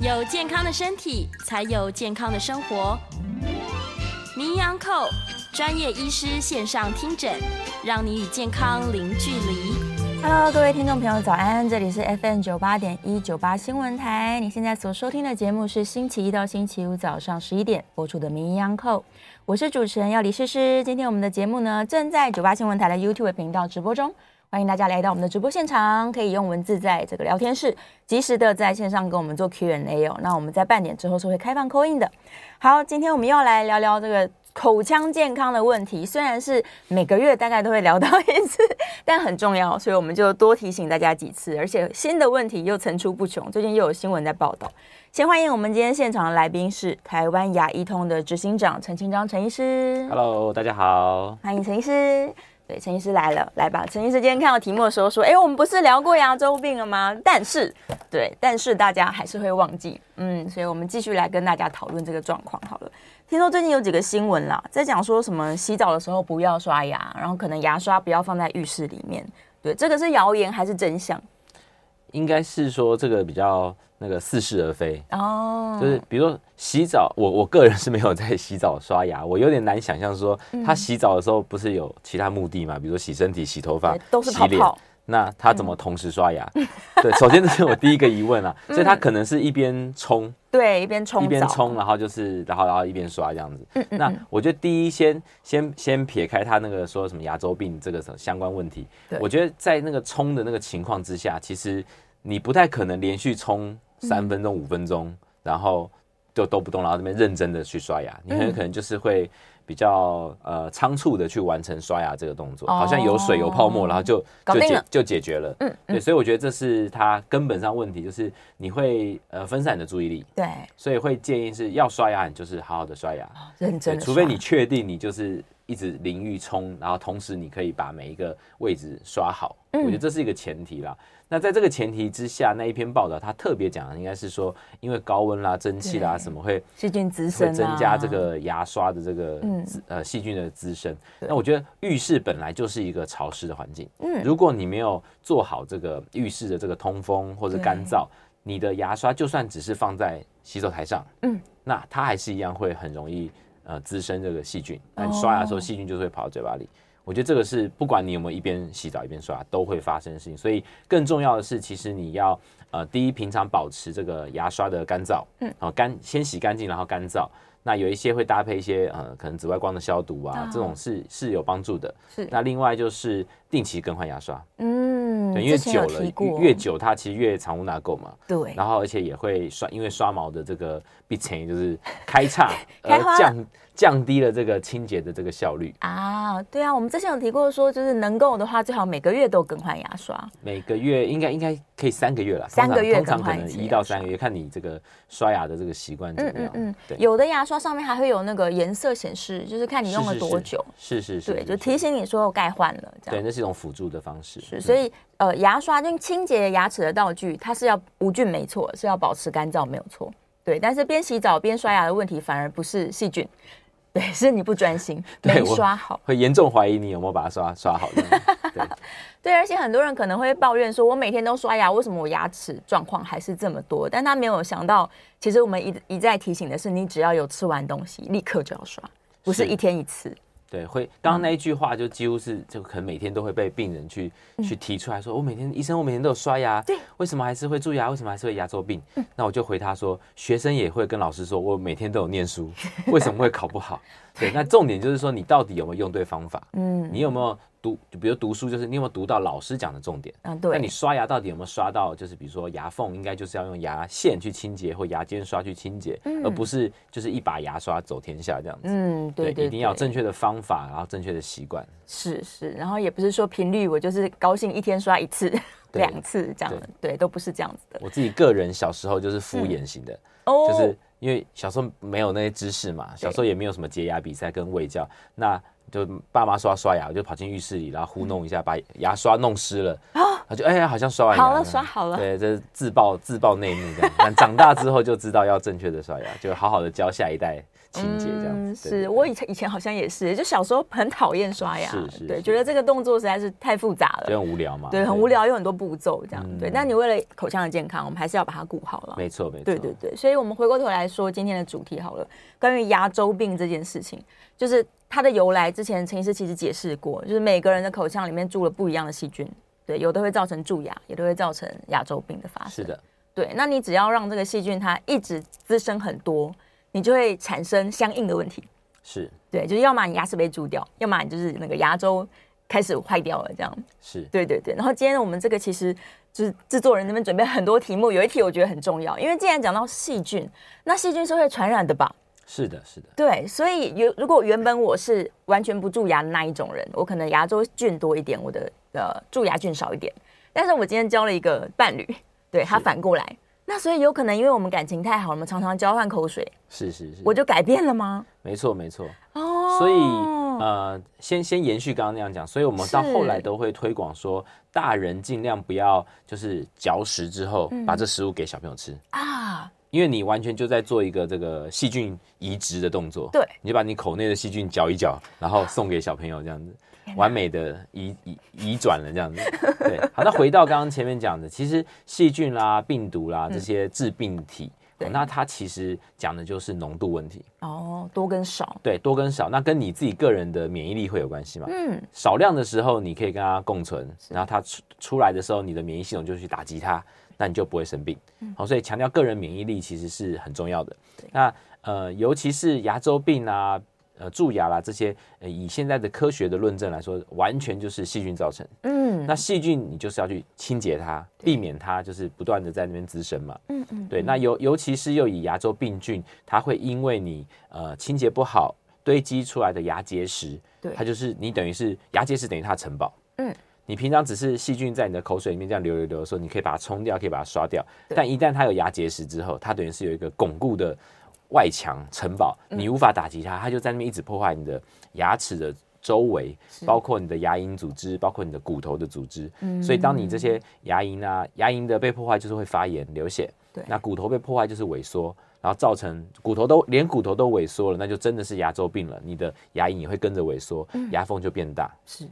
有健康的身体，才有健康的生活。名医扣专业医师线上听诊，让你与健康零距离。Hello，各位听众朋友，早安！这里是 FM 九八点一九八新闻台。你现在所收听的节目是星期一到星期五早上十一点播出的名医安扣，我是主持人要李诗诗。今天我们的节目呢，正在九八新闻台的 YouTube 频道直播中。欢迎大家来到我们的直播现场，可以用文字在这个聊天室及时的在线上跟我们做 Q&A 哦。那我们在半点之后是会开放 call in 的。好，今天我们又要来聊聊这个口腔健康的问题，虽然是每个月大概都会聊到一次，但很重要，所以我们就多提醒大家几次。而且新的问题又层出不穷，最近又有新闻在报道。先欢迎我们今天现场的来宾是台湾牙医通的执行长陈清章陈医师。Hello，大家好，欢迎陈医师。对，陈医师来了，来吧。陈医师今天看到题目的时候说：“哎，我们不是聊过牙周病了吗？”但是，对，但是大家还是会忘记，嗯，所以我们继续来跟大家讨论这个状况好了。听说最近有几个新闻啦，在讲说什么洗澡的时候不要刷牙，然后可能牙刷不要放在浴室里面。对，这个是谣言还是真相？应该是说这个比较。那个似是而非哦，oh. 就是比如说洗澡，我我个人是没有在洗澡刷牙，我有点难想象说他洗澡的时候不是有其他目的嘛？比如说洗身体、洗头发、洗脸，那他怎么同时刷牙？嗯、对，首先这是我第一个疑问啊，所以他可能是一边冲，对，一边冲，一边冲，然后就是然后然后一边刷这样子。嗯嗯，那我觉得第一先先先撇开他那个说什么牙周病这个相关问题，我觉得在那个冲的那个情况之下，其实你不太可能连续冲。三分钟、五分钟，然后就都不动，然后这边认真的去刷牙，你很有可能就是会比较呃仓促的去完成刷牙这个动作，好像有水有泡沫，然后就就解就解决了。嗯，对，所以我觉得这是它根本上问题，就是你会呃分散你的注意力。对，所以会建议是要刷牙，你就是好好的刷牙，认真。除非你确定你就是一直淋浴冲，然后同时你可以把每一个位置刷好，我觉得这是一个前提啦。那在这个前提之下，那一篇报道他特别讲的应该是说，因为高温啦、蒸汽啦什么会细菌滋生，会增加这个牙刷的这个呃细菌的滋生。那我觉得浴室本来就是一个潮湿的环境，嗯，如果你没有做好这个浴室的这个通风或者干燥，你的牙刷就算只是放在洗手台上，嗯，那它还是一样会很容易呃滋生这个细菌。那你刷牙的时候，细菌就会跑到嘴巴里。我觉得这个是不管你有没有一边洗澡一边刷都会发生的事情，所以更重要的是，其实你要呃第一平常保持这个牙刷的干燥，嗯，好干先洗干净然后干燥，那有一些会搭配一些呃可能紫外光的消毒啊，这种是是有帮助的。是，那另外就是定期更换牙刷，嗯，对，因为久了越久它其实越藏污纳垢嘛，对，然后而且也会刷，因为刷毛的这个壁层就是开叉 而降。降低了这个清洁的这个效率啊，对啊，我们之前有提过说，就是能够的话，最好每个月都更换牙刷。每个月应该应该可以三个月了，三个月通常可能一到三个月，看你这个刷牙的这个习惯怎么样。嗯嗯，对，有的牙刷上面还会有那个颜色显示，就是看你用了多久。是是是，对，就提醒你说我该换了。对，那是一种辅助的方式。是，所以呃，牙刷跟清洁牙齿的道具，它是要无菌没错，是要保持干燥没有错。对，但是边洗澡边刷牙的问题，反而不是细菌。对，是你不专心，没刷好，会严重怀疑你有没有把它刷刷好。对，对，而且很多人可能会抱怨说，我每天都刷牙，为什么我牙齿状况还是这么多？但他没有想到，其实我们一一再提醒的是，你只要有吃完东西，立刻就要刷，不是一天一次。对，会刚刚那一句话就几乎是，就可能每天都会被病人去、嗯、去提出来说，我每天医生，我每天都有刷牙，对，为什么还是会蛀牙？为什么还是会牙周病？嗯、那我就回他说，学生也会跟老师说，我每天都有念书，为什么会考不好？对，那重点就是说，你到底有没有用对方法？嗯，你有没有？读，就比如读书，就是你有没有读到老师讲的重点？嗯，对。那你刷牙到底有没有刷到？就是比如说牙缝，应该就是要用牙线去清洁，或牙尖刷去清洁，嗯、而不是就是一把牙刷走天下这样子。嗯，对对，对，对，一定要正确的方法，然后正确的习惯。是是，然后也不是说频率，我就是高兴一天刷一次、两次这样的，对，对，都不是这样子的。我自己个人小时候就是敷衍型的，嗯、就是因为小时候没有那些知识嘛，小时候也没有什么洁牙比赛跟卫教，那。就爸妈说要刷牙，我就跑进浴室里，然后糊弄一下，把牙刷弄湿了。啊，他就哎呀，好像刷完牙好了，刷好了。对，这是自曝自曝内幕这样。但长大之后就知道要正确的刷牙，就好好的教下一代清洁这样子。嗯、是我以前以前好像也是，就小时候很讨厌刷牙，是是，对，觉得这个动作实在是太复杂了，就很无聊嘛。对，很无聊，有很多步骤这样。对，但你为了口腔的健康，我们还是要把它顾好了。没错，没错。对对对，所以我们回过头来说今天的主题好了，关于牙周病这件事情，就是它的由来。之前陈医师其实解释过，就是每个人的口腔里面住了不一样的细菌。对，有的会造成蛀牙，有的会造成牙周病的发生。是的，对。那你只要让这个细菌它一直滋生很多，你就会产生相应的问题。是，对，就是要么你牙齿被蛀掉，要么你就是那个牙周开始坏掉了，这样。是，对对对。然后今天我们这个其实就是制作人那边准备很多题目，有一题我觉得很重要，因为既然讲到细菌，那细菌是会传染的吧？是的，是的，对，所以有如果原本我是完全不蛀牙的那一种人，我可能牙周菌多一点，我的呃蛀牙菌少一点。但是我今天交了一个伴侣，对他反过来，那所以有可能因为我们感情太好了，我们常常交换口水，是是是，我就改变了吗？没错没错哦，所以呃，先先延续刚刚那样讲，所以我们到后来都会推广说，大人尽量不要就是嚼食之后把这食物给小朋友吃啊。因为你完全就在做一个这个细菌移植的动作，对，你就把你口内的细菌搅一搅，然后送给小朋友这样子，完美的移移移转了这样子。对，好，那回到刚刚前面讲的，其实细菌啦、病毒啦这些致病体，嗯、那它其实讲的就是浓度问题。哦，多跟少。对，多跟少，那跟你自己个人的免疫力会有关系嘛？嗯，少量的时候你可以跟它共存，然后它出出来的时候，你的免疫系统就去打击它。那你就不会生病，好，所以强调个人免疫力其实是很重要的。那呃，尤其是牙周病啊、呃蛀牙啦这些，呃，以现在的科学的论证来说，完全就是细菌造成。嗯，那细菌你就是要去清洁它，避免它就是不断的在那边滋生嘛。嗯嗯，对。那尤尤其是又以牙周病菌，它会因为你呃清洁不好堆积出来的牙结石，对，它就是你等于是牙结石等于它的城堡。嗯。你平常只是细菌在你的口水里面这样流流流的时候，你可以把它冲掉，可以把它刷掉。但一旦它有牙结石之后，它等于是有一个巩固的外墙城堡，你无法打击它，它就在那边一直破坏你的牙齿的周围，包括你的牙龈组织，包括你的骨头的组织。所以当你这些牙龈啊，牙龈的被破坏就是会发炎流血。对，那骨头被破坏就是萎缩，然后造成骨头都连骨头都萎缩了，那就真的是牙周病了。你的牙龈也会跟着萎缩，牙缝就变大。是。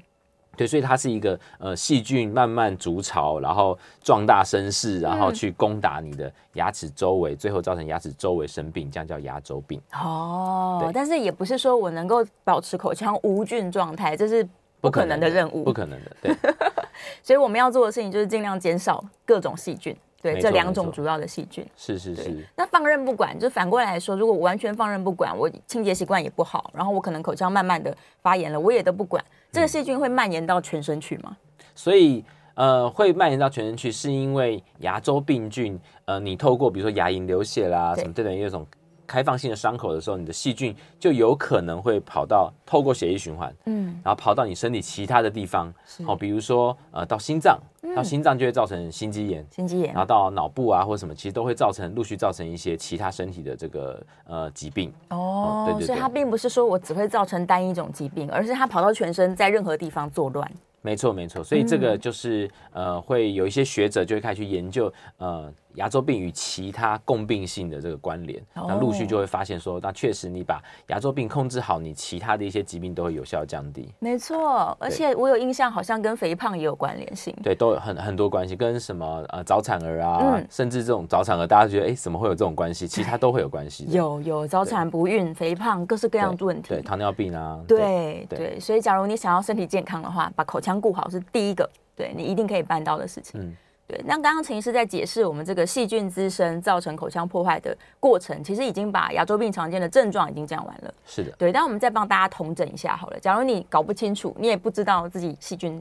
对，所以它是一个呃细菌慢慢筑巢，然后壮大声势，然后去攻打你的牙齿周围，嗯、最后造成牙齿周围生病，这样叫牙周病。哦，对但是也不是说我能够保持口腔无菌状态，这是不可能的任务，不可能的。对，所以我们要做的事情就是尽量减少各种细菌。对，这两种主要的细菌。是是是。那放任不管，就反过来说，如果我完全放任不管，我清洁习惯也不好，然后我可能口腔慢慢的发炎了，我也都不管，这个细菌会蔓延到全身去吗？嗯、所以，呃，会蔓延到全身去，是因为牙周病菌，呃，你透过比如说牙龈流血啦，什么这等于一种。开放性的伤口的时候，你的细菌就有可能会跑到透过血液循环，嗯，然后跑到你身体其他的地方，好是，比如说呃到心脏，嗯、到心脏就会造成心肌炎，心肌炎，然后到脑部啊或者什么，其实都会造成陆续造成一些其他身体的这个呃疾病。哦，哦，对对对，所以它并不是说我只会造成单一种疾病，而是它跑到全身，在任何地方作乱。没错没错，所以这个就是、嗯、呃会有一些学者就会开始去研究呃。牙周病与其他共病性的这个关联，那陆续就会发现说，那确实你把牙周病控制好，你其他的一些疾病都会有效降低。没错，而且我有印象，好像跟肥胖也有关联性。对，都有很很多关系，跟什么呃早产儿啊，嗯、甚至这种早产儿，大家觉得哎，怎么会有这种关系？其他都会有关系。有有早产、不孕、肥胖，各式各样的问题。对，糖尿病啊。对对，对，所以假如你想要身体健康的话，把口腔顾好是第一个，对你一定可以办到的事情。嗯。对，那刚刚陈医师在解释我们这个细菌滋生造成口腔破坏的过程，其实已经把牙周病常见的症状已经讲完了。是的，对。但我们再帮大家统整一下好了。假如你搞不清楚，你也不知道自己细菌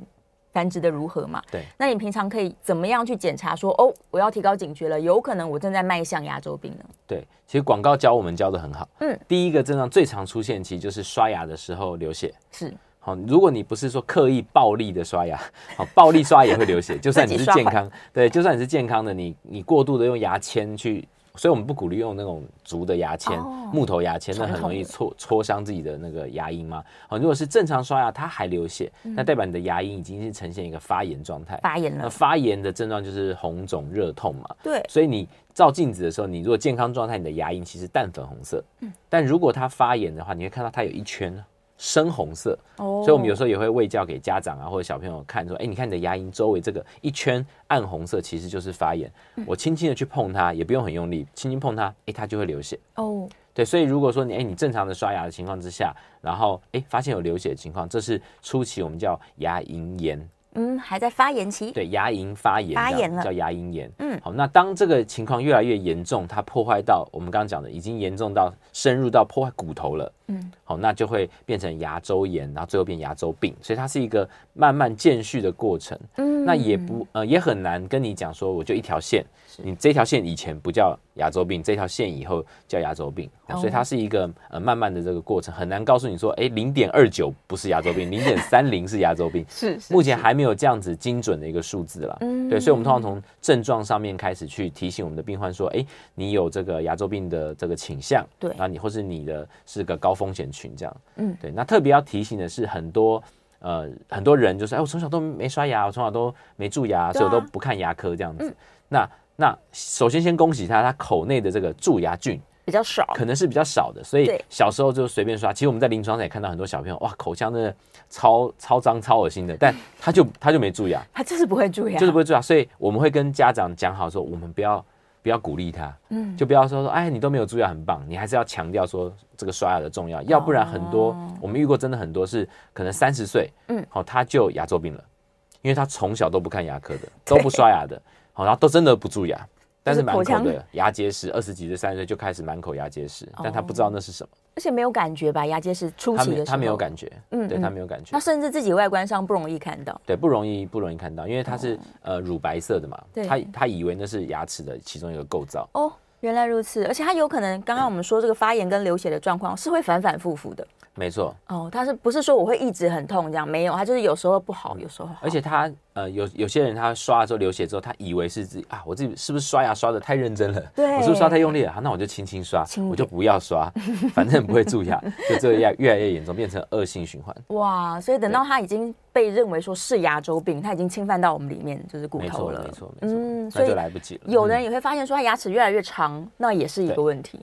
繁殖的如何嘛？对。那你平常可以怎么样去检查说？说哦，我要提高警觉了，有可能我正在迈向牙周病呢？对，其实广告教我们教的很好。嗯。第一个症状最常出现，其实就是刷牙的时候流血。是。好，如果你不是说刻意暴力的刷牙，好，暴力刷也会流血。就算你是健康，对，就算你是健康的，你你过度的用牙签去所以我们不鼓励用那种竹的牙签、哦、木头牙签，那很容易戳戳伤自己的那个牙龈嘛。好，如果是正常刷牙，它还流血，嗯、那代表你的牙龈已经是呈现一个发炎状态。发炎了。那发炎的症状就是红肿、热痛嘛。对。所以你照镜子的时候，你如果健康状态，你的牙龈其实淡粉红色。嗯。但如果它发炎的话，你会看到它有一圈。深红色，哦，所以我们有时候也会喂教给家长啊，或者小朋友看，说，哎，你看你的牙龈周围这个一圈暗红色，其实就是发炎。我轻轻的去碰它，也不用很用力，轻轻碰它，哎，它就会流血。哦，对，所以如果说你，哎，你正常的刷牙的情况之下，然后，哎，发现有流血的情况，这是初期我们叫牙龈炎。嗯，还在发炎期。对，牙龈发炎，发炎了，叫牙龈炎。嗯，好，那当这个情况越来越严重，它破坏到我们刚刚讲的，已经严重到深入到破坏骨头了。嗯，好，那就会变成牙周炎，然后最后变牙周病，所以它是一个慢慢渐续的过程。嗯，那也不呃也很难跟你讲说，我就一条线，你这条线以前不叫牙周病，这条线以后叫牙周病，所以它是一个呃慢慢的这个过程，很难告诉你说，哎，零点二九不是牙周病，零点三零是牙周病，是，目前还没有这样子精准的一个数字了。嗯，对，所以我们通常从症状上面开始去提醒我们的病患说，哎，你有这个牙周病的这个倾向，对，那你或是你的是个高风险群这样，嗯，对，那特别要提醒的是，很多呃很多人就是，哎，我从小都没刷牙，我从小都没蛀牙，所以我都不看牙科这样子。那那首先先恭喜他，他口内的这个蛀牙菌比较少，可能是比较少的，所以小时候就随便刷。其实我们在临床上也看到很多小朋友，哇，口腔真的超超脏、超恶心的，但他就他就没蛀牙，他就是不会蛀牙，就是不会蛀牙。所以我们会跟家长讲好说，我们不要。不要鼓励他，嗯，就不要说说，哎，你都没有蛀牙，很棒。你还是要强调说这个刷牙的重要，要不然很多、哦、我们遇过真的很多是可能三十岁，嗯，好，他就牙周病了，因为他从小都不看牙科的，都不刷牙的，好，然后都真的不蛀牙，但是满口的牙结石，二十几岁、三十岁就开始满口牙结石，但他不知道那是什么。而且没有感觉吧？牙结石初期的时候，他没有感觉，嗯，对他没有感觉。他甚至自己外观上不容易看到，对，不容易不容易看到，因为它是呃乳白色的嘛，他他以为那是牙齿的其中一个构造。哦，原来如此，而且他有可能刚刚我们说这个发炎跟流血的状况是会反反复复的。没错。哦，他是不是说我会一直很痛这样？没有，他就是有时候不好，有时候好。而且他。呃，有有些人他刷了之后流血之后，他以为是自己啊，我自己是不是刷牙刷的太认真了？对，我是不是刷太用力了？好，那我就轻轻刷，我就不要刷，反正不会蛀牙，就这个越越来越严重，变成恶性循环。哇，所以等到他已经被认为说是牙周病，他已经侵犯到我们里面就是骨头了，没错没错，嗯，所以就来不及了。有的人也会发现说他牙齿越来越长，那也是一个问题，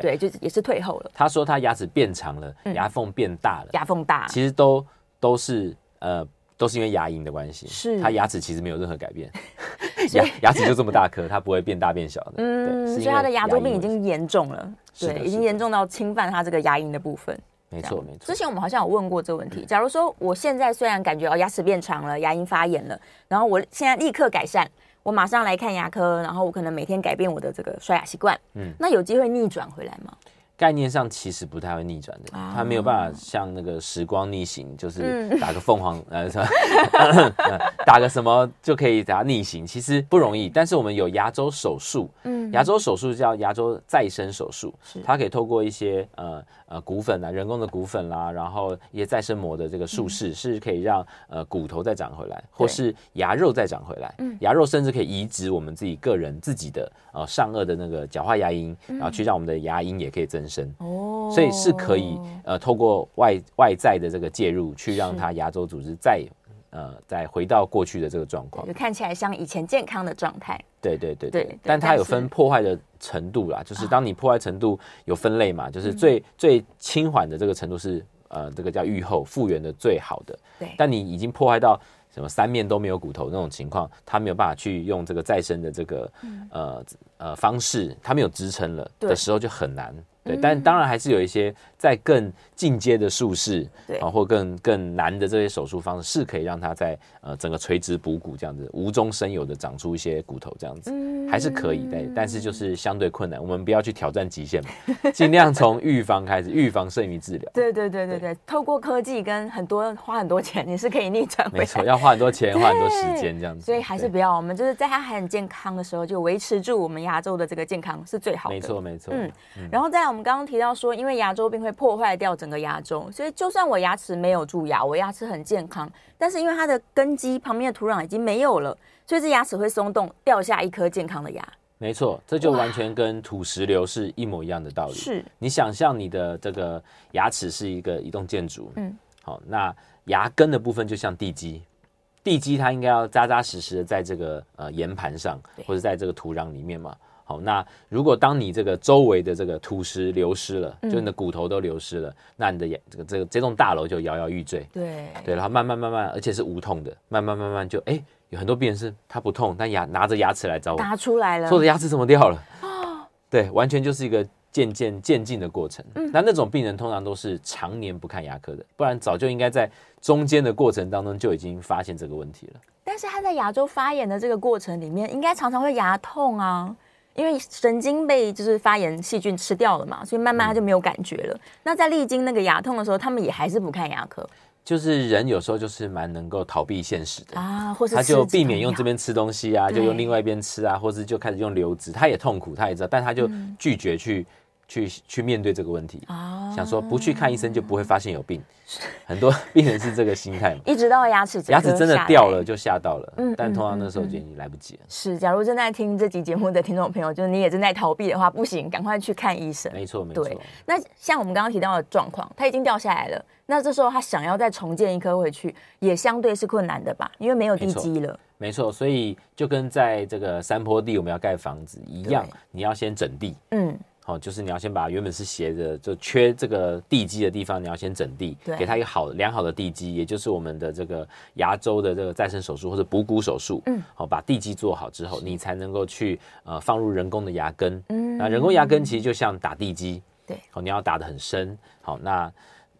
对。对，就也是退后了。他说他牙齿变长了，牙缝变大了，牙缝大，其实都都是呃。都是因为牙龈的关系，是。他牙齿其实没有任何改变，牙牙齿就这么大颗，它不会变大变小的。嗯，所以他的牙周病已经严重了，对，已经严重到侵犯他这个牙龈的部分。没错没错。之前我们好像有问过这个问题，假如说我现在虽然感觉哦牙齿变长了，牙龈发炎了，然后我现在立刻改善，我马上来看牙科，然后我可能每天改变我的这个刷牙习惯，嗯，那有机会逆转回来吗？概念上其实不太会逆转的，它没有办法像那个时光逆行，就是打个凤凰呃，打个什么就可以打逆行，其实不容易。但是我们有牙周手术，嗯，牙周手术叫牙周再生手术，它可以透过一些呃呃骨粉啊，人工的骨粉啦，然后一些再生膜的这个术式，是可以让呃骨头再长回来，或是牙肉再长回来。嗯牙肉甚至可以移植我们自己个人自己的呃上颚的那个角化牙龈，然后去让我们的牙龈也可以增生。哦，所以是可以呃透过外外在的这个介入，去让它牙周组织再呃再回到过去的这个状况，就看起来像以前健康的状态。对对对对，但它有分破坏的程度啦，就是当你破坏程度有分类嘛，就是最最轻缓的这个程度是呃这个叫愈后复原的最好的。对，但你已经破坏到什么三面都没有骨头那种情况，它没有办法去用这个再生的这个呃呃方式，它没有支撑了的时候就很难。对，但当然还是有一些在更进阶的术式，对啊，或更更难的这些手术方式，是可以让它在呃整个垂直补骨这样子无中生有的长出一些骨头这样子，嗯、还是可以的，但是就是相对困难，我们不要去挑战极限嘛，尽量从预防开始，预防胜于治疗。对对对对对，对透过科技跟很多花很多钱，你是可以逆转回来。没错，要花很多钱，花很多时间这样子。所以还是不要，我们就是在它还很健康的时候，就维持住我们牙周的这个健康是最好的。没错没错，嗯，然后在。我们刚刚提到说，因为牙周病会破坏掉整个牙周，所以就算我牙齿没有蛀牙，我牙齿很健康，但是因为它的根基旁边的土壤已经没有了，所以这牙齿会松动，掉下一颗健康的牙。没错，这就完全跟土石流是一模一样的道理。是你想象你的这个牙齿是一个移动建筑，嗯，好，那牙根的部分就像地基，地基它应该要扎扎实实的在这个呃岩盘上，或者在这个土壤里面嘛。好，那如果当你这个周围的这个土石流失了，就你的骨头都流失了，那你的这个这个这栋大楼就摇摇欲坠。对对，然后慢慢慢慢，而且是无痛的，慢慢慢慢就哎。有很多病人是他不痛，但牙拿着牙齿来找我，拿出来了，说的牙齿怎么掉了？哦，对，完全就是一个渐渐渐进的过程。嗯，那那种病人通常都是常年不看牙科的，不然早就应该在中间的过程当中就已经发现这个问题了。但是他在牙周发炎的这个过程里面，应该常常会牙痛啊，因为神经被就是发炎细菌吃掉了嘛，所以慢慢他就没有感觉了。嗯，那在历经那个牙痛的时候，他们也还是不看牙科。就是人有时候就是蛮能够逃避现实的啊，或是他就避免用这边吃东西啊，就用另外一边吃啊，或是就开始用流质，他也痛苦，他也知道，但他就拒绝去。嗯去去面对这个问题啊，想说不去看医生就不会发现有病，很多 病人是这个心态嘛。一直到牙齿牙齿真的掉了就吓到了，嗯，但通常那时候就已经来不及了。是，假如正在听这集节目的听众朋友，就是你也正在逃避的话，不行，赶快去看医生。没错，没错。那像我们刚刚提到的状况，它已经掉下来了，那这时候他想要再重建一颗回去，也相对是困难的吧？因为没有地基了。没错，所以就跟在这个山坡地我们要盖房子一样，你要先整地。嗯。好，就是你要先把原本是斜的，就缺这个地基的地方，你要先整地，对，给它一个好良好的地基，也就是我们的这个牙周的这个再生手术或者补骨手术。嗯，好，把地基做好之后，你才能够去呃放入人工的牙根。嗯，那人工牙根其实就像打地基，对，好，你要打得很深，好，那。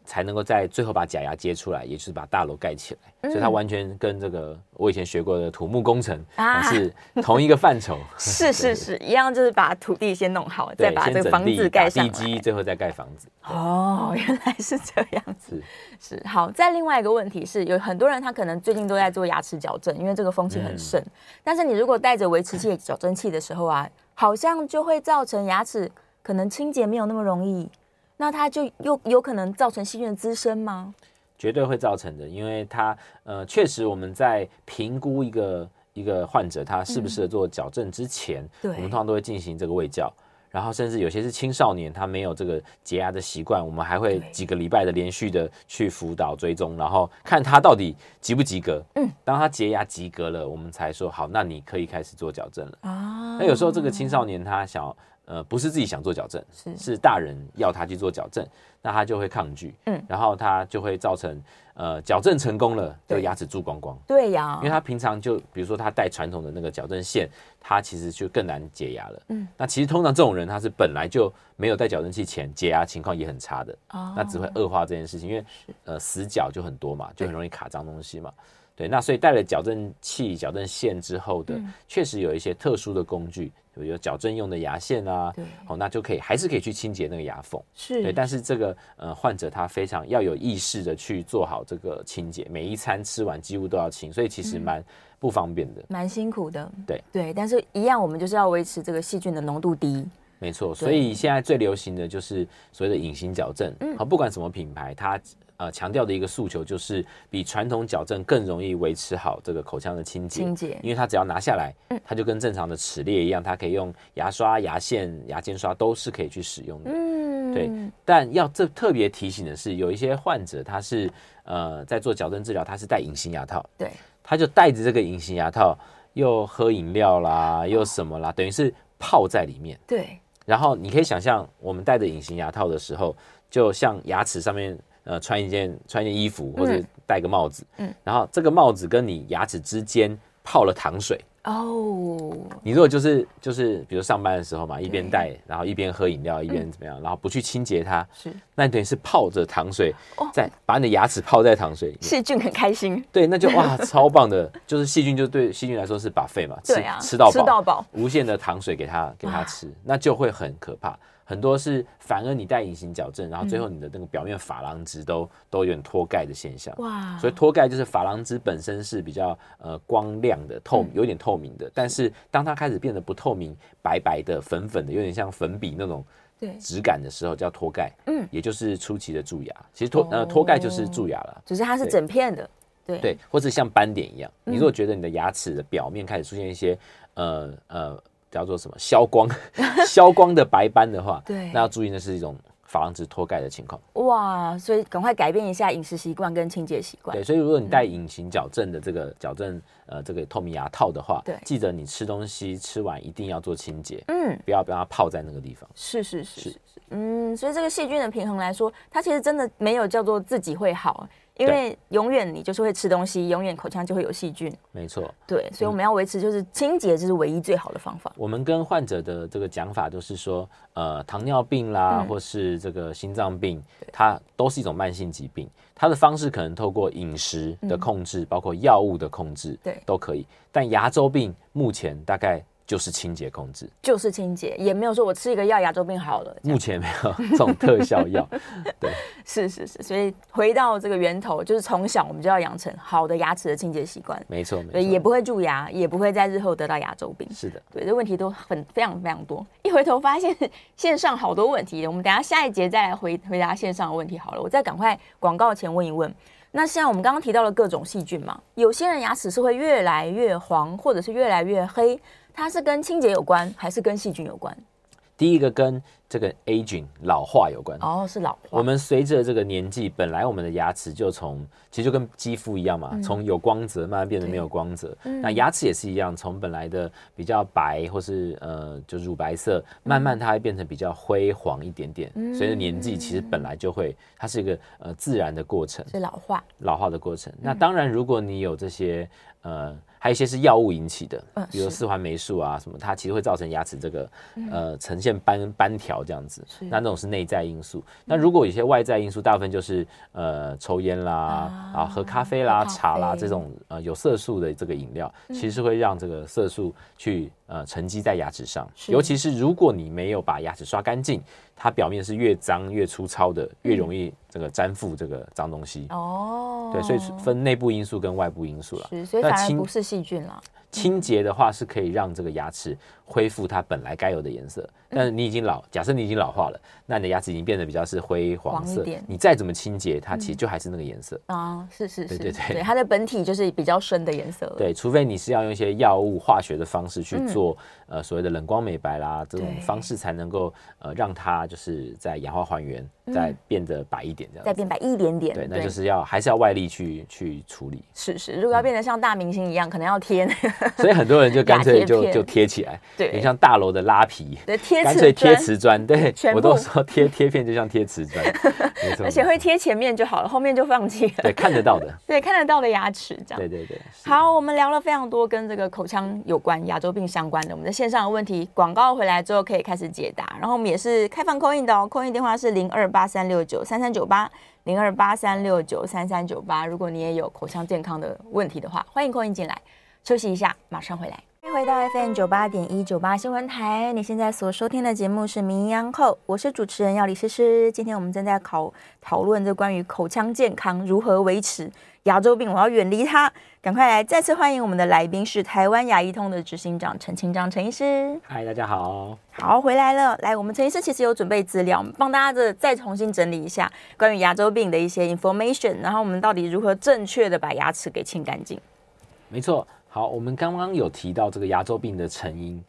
才能够在最后把假牙接出来，也就是把大楼盖起来，嗯、所以它完全跟这个我以前学过的土木工程啊是同一个范畴。是是是，一样就是把土地先弄好，再把这个房子盖上，地基最后再盖房子。哦，原来是这样子。是是好。再另外一个问题是，有很多人他可能最近都在做牙齿矫正，因为这个风气很盛。嗯、但是你如果带着维持器矫正器的时候啊，好像就会造成牙齿可能清洁没有那么容易。那它就又有可能造成细菌的滋生吗？绝对会造成的，因为它呃，确实我们在评估一个一个患者他适不适合做矫正之前，嗯、我们通常都会进行这个胃教，然后甚至有些是青少年，他没有这个洁牙的习惯，我们还会几个礼拜的连续的去辅导追踪，然后看他到底及不及格。嗯，当他洁牙及格了，我们才说好，那你可以开始做矫正了。啊，那有时候这个青少年他想。呃，不是自己想做矫正，是。是大人要他去做矫正，那他就会抗拒，嗯，然后他就会造成呃矫正成功了，就牙齿蛀光光，对呀，因为他平常就比如说他戴传统的那个矫正线，他其实就更难解牙了，嗯，那其实通常这种人他是本来就没有戴矫正器前解牙情况也很差的，哦，那只会恶化这件事情，因为呃死角就很多嘛，就很容易卡脏东西嘛。对，那所以带了矫正器、矫正线之后的，嗯、确实有一些特殊的工具，比如有矫正用的牙线啊，对，好、哦，那就可以还是可以去清洁那个牙缝。是，对，但是这个呃患者他非常要有意识的去做好这个清洁，每一餐吃完几乎都要清，所以其实蛮不方便的，蛮、嗯、辛苦的。对对，但是一样，我们就是要维持这个细菌的浓度低。没错，所以现在最流行的就是所谓的隐形矫正，好，不管什么品牌，它。呃，强调的一个诉求就是比传统矫正更容易维持好这个口腔的清洁，清洁，因为它只要拿下来，嗯，它就跟正常的齿列一样，它可以用牙刷、牙线、牙间刷都是可以去使用的，嗯，对。但要这特别提醒的是，有一些患者他是呃在做矫正治疗，他是戴隐形牙套，对，他就戴着这个隐形牙套，又喝饮料啦，又什么啦，哦，等于是泡在里面，对。然后你可以想象，我们戴着隐形牙套的时候，就像牙齿上面。呃，穿一件穿一件衣服，或者戴个帽子，嗯，然后这个帽子跟你牙齿之间泡了糖水。哦。你如果就是就是，比如上班的时候嘛，一边戴，然后一边喝饮料，一边怎么样，然后不去清洁它，是，那你等于是泡着糖水，在把你的牙齿泡在糖水里面，细菌很开心，对，那就哇，超棒的，就是细菌就对细菌来说是 buffet 嘛，吃吃到饱，吃到饱，无限的糖水给它给它吃，那就会很可怕。很多是反而你戴隐形矫正，然后最后你的那个表面珐琅质都都有点脱钙的现象。哇！所以脱钙就是珐琅质本身是比较呃光亮的透，有点透明的。但是当它开始变得不透明，白白的、粉粉的，有点像粉笔那种质感的时候，叫脱钙。嗯，也就是初期的蛀牙。其实脱呃脱钙就是蛀牙了，只是它是整片的。对对，或者像斑点一样。你如果觉得你的牙齿的表面开始出现一些呃呃。叫做什么消光 消光的白斑的话，对，那要注意的是一种。珐琅质脱钙的情况，哇！所以赶快改变一下饮食习惯跟清洁习惯。对，所以如果你戴隐形矫正的这个矫正呃这个透明牙套的话，对，记得你吃东西吃完一定要做清洁，嗯，不要让它泡在那个地方。是是是是，嗯，所以这个细菌的平衡来说，它其实真的没有叫做自己会好。因为永远你就是会吃东西，永远口腔就会有细菌。没错，对，所以我们要维持就是清洁，这是唯一最好的方法。我们跟患者的这个讲法就是说，呃，糖尿病啦，嗯、或是这个心脏病，它都是一种慢性疾病。它的方式可能透过饮食的控制，嗯、包括药物的控制，对，都可以。但牙周病目前大概。就是清洁控制，就是清洁，也没有说我吃一个药牙周病好了。目前没有这种特效药，对，是是是，所以回到这个源头，就是从小我们就要养成好的牙齿的清洁习惯。没错，对，也不会蛀牙，也不会在日后得到牙周病。是的，对，这问题都很非常非常多。一回头发现 线上好多问题，我们等下下一节再来回回答线上的问题好了。我再赶快广告前问一问，那像我们刚刚提到了各种细菌嘛，有些人牙齿是会越来越黄，或者是越来越黑。它是跟清洁有关，还是跟细菌有关？第一个跟这个 aging 老化有关。哦，是老化。我们随着这个年纪，本来我们的牙齿就从其实就跟肌肤一样嘛，从、嗯、有光泽慢慢变得没有光泽。那牙齿也是一样，从本来的比较白或是呃就乳白色，慢慢它会变成比较灰黄一点点。随着、嗯、年纪，其实本来就会，它是一个呃自然的过程，是老化老化的过程。那当然，如果你有这些呃。还有一些是药物引起的，比如四环霉素啊什么，它其实会造成牙齿这个呃呈现斑斑条这样子。那那种是内在因素。那如果有些外在因素，大部分就是呃抽烟啦啊喝咖啡啦茶啦这种呃有色素的这个饮料，其实会让这个色素去呃沉积在牙齿上。尤其是如果你没有把牙齿刷干净。它表面是越脏越粗糙的，越容易这个粘附这个脏东西。哦，对，所以分内部因素跟外部因素了。是，所以反而不是细菌了。清洁的话是可以让这个牙齿恢复它本来该有的颜色，但是你已经老，假设你已经老化了，那你的牙齿已经变得比较是灰黄色，你再怎么清洁，它其实就还是那个颜色啊。是是是，对对对，它的本体就是比较深的颜色。对，除非你是要用一些药物化学的方式去做，呃，所谓的冷光美白啦，这种方式才能够呃让它就是在氧化还原，再变得白一点这样，再变白一点点。对，那就是要还是要外力去去处理。是是，如果要变得像大明星一样，可能要贴。所以很多人就干脆就就贴起来，对，你像大楼的拉皮，对，贴干脆贴瓷砖，对，我都说贴贴片就像贴瓷砖，而且会贴前面就好了，后面就放弃了，对，看得到的，对，看得到的牙齿这样，对对对。好，我们聊了非常多跟这个口腔有关、牙周病相关的，我们的线上的问题，广告回来之后可以开始解答，然后我们也是开放 call in 的哦，call in 电话是零二八三六九三三九八零二八三六九三三九八，如果你也有口腔健康的问题的话，欢迎 call in 进来。休息一下，马上回来。欢迎回到 FM 九八点一九八新闻台，你现在所收听的节目是《名医央叩》，我是主持人要李诗诗。今天我们正在考讨论这关于口腔健康如何维持牙周病，我要远离它。赶快来，再次欢迎我们的来宾是台湾牙医通的执行长陈清章陈医师。嗨，大家好，好回来了。来，我们陈医师其实有准备资料，帮大家的再重新整理一下关于牙周病的一些 information，然后我们到底如何正确的把牙齿给清干净？没错。好，我们刚刚有提到这个牙周病的成因。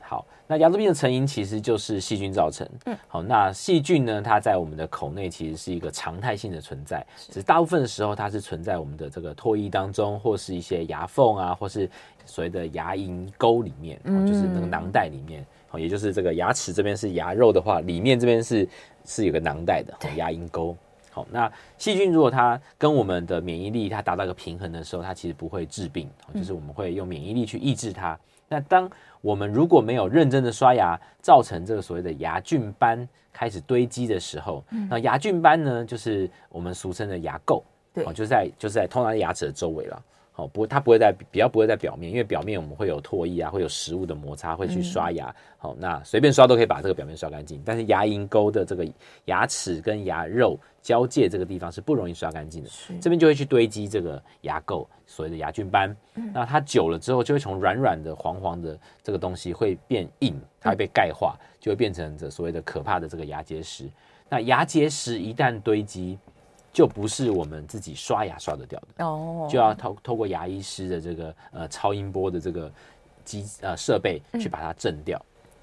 好，那牙周病的成因其实就是细菌造成。嗯，好，那细菌呢，它在我们的口内其实是一个常态性的存在，只是大部分的时候它是存在我们的这个唾液当中，或是一些牙缝啊，或是所谓的牙龈沟里面，就是那个囊袋里面。好，也就是这个牙齿这边是牙肉的话，里面这边是是有个囊袋的，牙龈沟。好，那细菌如果它跟我们的免疫力它达到一个平衡的时候，它其实不会致病，就是我们会用免疫力去抑制它。那当我们如果没有认真的刷牙，造成这个所谓的牙菌斑开始堆积的时候，那牙菌斑呢，就是我们俗称的牙垢，对，就在就是在通常在牙齿的周围了。哦，不，它不会在比较不会在表面，因为表面我们会有唾液啊，会有食物的摩擦，会去刷牙。好、嗯，那随便刷都可以把这个表面刷干净。但是牙龈沟的这个牙齿跟牙肉交界这个地方是不容易刷干净的，这边就会去堆积这个牙垢，所谓的牙菌斑。嗯、那它久了之后，就会从软软的、黄黄的这个东西会变硬，它会被钙化，就会变成这所谓的可怕的这个牙结石。那牙结石一旦堆积，就不是我们自己刷牙刷得掉的哦，就要透透过牙医师的这个呃超音波的这个机呃设备去把它震掉。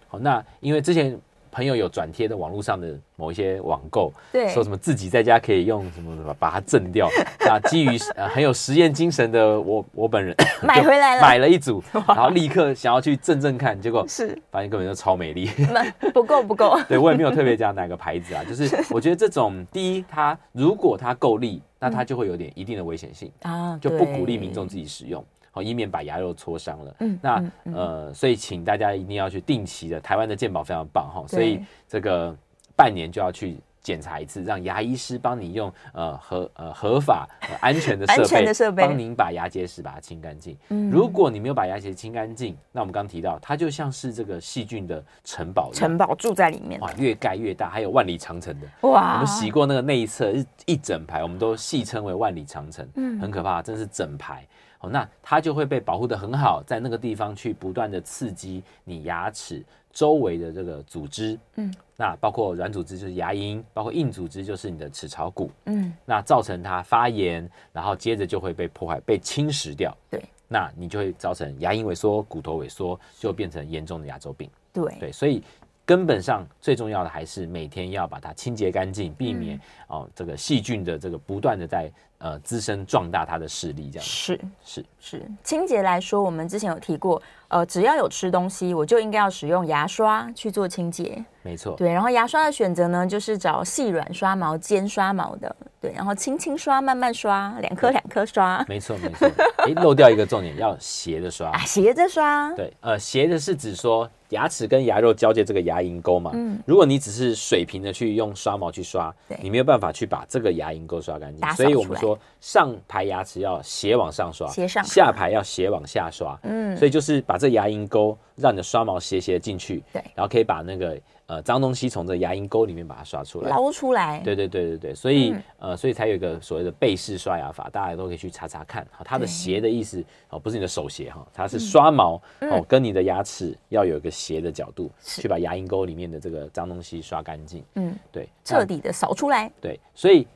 好，那因为之前。朋友有转贴的网络上的某一些网购，对，说什么自己在家可以用什么什么把它震掉。那基于呃很有实验精神的我，我本人 买回来了，买了一组，然后立刻想要去震震看，结果是发现根本就超美丽，不够不够。对，我也没有特别讲哪个牌子啊，就是我觉得这种第一，它如果它够力，那它就会有点一定的危险性啊，就不鼓励民众自己使用。好，以免把牙肉挫伤了。嗯，那呃，所以请大家一定要去定期的，台湾的健保非常棒哈，所以这个半年就要去检查一次，让牙医师帮你用呃合呃合法、呃、安全的设备帮您把牙结石把它清干净。嗯，如果你没有把牙结石清干净，那我们刚刚提到它就像是这个细菌的城堡，城堡住在里面，哇，越盖越大，还有万里长城的哇，我们洗过那个内侧一整排，我们都戏称为万里长城，嗯，很可怕，真是整排。那它就会被保护的很好，在那个地方去不断的刺激你牙齿周围的这个组织，嗯，那包括软组织就是牙龈，包括硬组织就是你的齿槽骨，嗯，那造成它发炎，然后接着就会被破坏、被侵蚀掉，对，那你就会造成牙龈萎缩、骨头萎缩，就变成严重的牙周病，对。对，所以根本上最重要的还是每天要把它清洁干净，避免、嗯、哦这个细菌的这个不断的在。呃，滋生壮大它的势力，这样是是是。清洁来说，我们之前有提过，呃，只要有吃东西，我就应该要使用牙刷去做清洁。没错，对。然后牙刷的选择呢，就是找细软刷毛、尖刷毛的，对。然后轻轻刷，慢慢刷，两颗两颗刷。没错没错。哎，漏掉一个重点，要斜着刷。啊，斜着刷。对，呃，斜着是指说牙齿跟牙肉交界这个牙龈沟嘛。嗯。如果你只是水平的去用刷毛去刷，对，你没有办法去把这个牙龈沟刷干净。所以我们说。上排牙齿要斜往上刷，斜上，下排要斜往下刷。嗯，所以就是把这牙龈沟让你的刷毛斜斜进去，对，然后可以把那个呃脏东西从这牙龈沟里面把它刷出来，捞出来。对对对对对，所以、嗯、呃，所以才有一个所谓的背式刷牙法，大家都可以去查查看。好，它的斜的意思哦，不是你的手斜哈，它是刷毛、嗯、哦，跟你的牙齿要有一个斜的角度，去把牙龈沟里面的这个脏东西刷干净。嗯，对，彻底的扫出来。对，所以。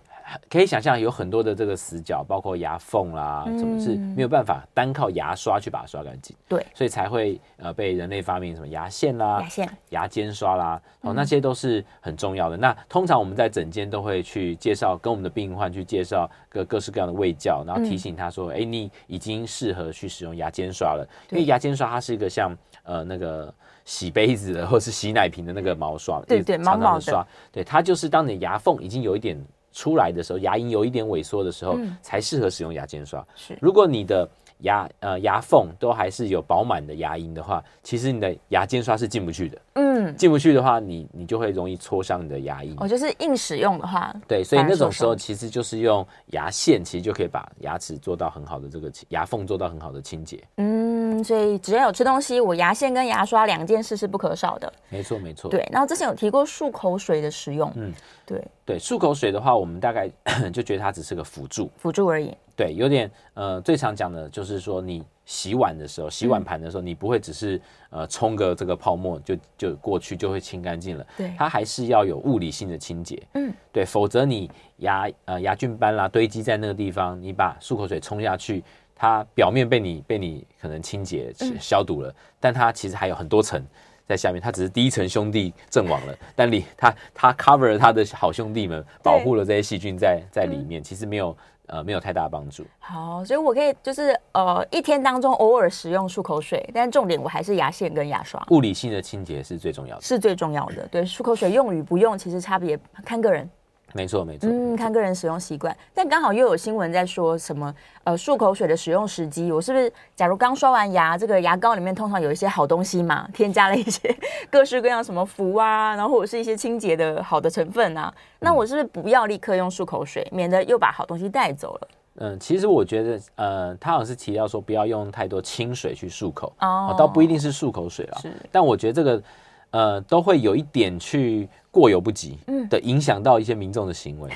可以想象有很多的这个死角，包括牙缝啦，什么是没有办法单靠牙刷去把它刷干净。对，所以才会呃被人类发明什么牙线啦、牙线、牙尖刷啦，哦，那些都是很重要的。那通常我们在诊间都会去介绍，跟我们的病患去介绍各各式各样的卫教，然后提醒他说，哎，你已经适合去使用牙尖刷了，因为牙尖刷它是一个像呃那个洗杯子的或是洗奶瓶的那个毛刷，对对，毛毛的。刷，对，它就是当你牙缝已经有一点。出来的时候，牙龈有一点萎缩的时候，嗯、才适合使用牙尖刷。是，如果你的牙呃牙缝都还是有饱满的牙龈的话，其实你的牙尖刷是进不去的。嗯，进不去的话，你你就会容易戳伤你的牙龈。哦，就是硬使用的话，对，所以那种时候其实就是用牙线，其实就可以把牙齿做到很好的这个牙缝做到很好的清洁。嗯，所以只要有吃东西，我牙线跟牙刷两件事是不可少的。没错，没错。对，然后之前有提过漱口水的使用。嗯。对对，漱口水的话，我们大概 就觉得它只是个辅助，辅助而已。对，有点呃，最常讲的就是说，你洗碗的时候，洗碗盘的时候，嗯、你不会只是呃冲个这个泡沫就就过去就会清干净了。对，它还是要有物理性的清洁。嗯，对，否则你牙呃牙菌斑啦堆积在那个地方，你把漱口水冲下去，它表面被你被你可能清洁消毒了，嗯、但它其实还有很多层。在下面，它只是第一层兄弟阵亡了，但里它它 cover 了他的好兄弟们，保护了这些细菌在在里面，其实没有呃没有太大帮助。好，所以我可以就是呃一天当中偶尔使用漱口水，但重点我还是牙线跟牙刷。物理性的清洁是最重要的，是最重要的。对，漱口水用与不用，其实差别看个人。没错，没错。嗯，看个人使用习惯，但刚好又有新闻在说什么？呃，漱口水的使用时机，我是不是？假如刚刷完牙，这个牙膏里面通常有一些好东西嘛，添加了一些各式各样什么氟啊，然后或者是一些清洁的好的成分啊，那我是不是不要立刻用漱口水，免得又把好东西带走了？嗯，其实我觉得，呃，他好像是提到说不要用太多清水去漱口哦，倒不一定是漱口水了，是，但我觉得这个。呃，都会有一点去过犹不及的影响到一些民众的行为。嗯、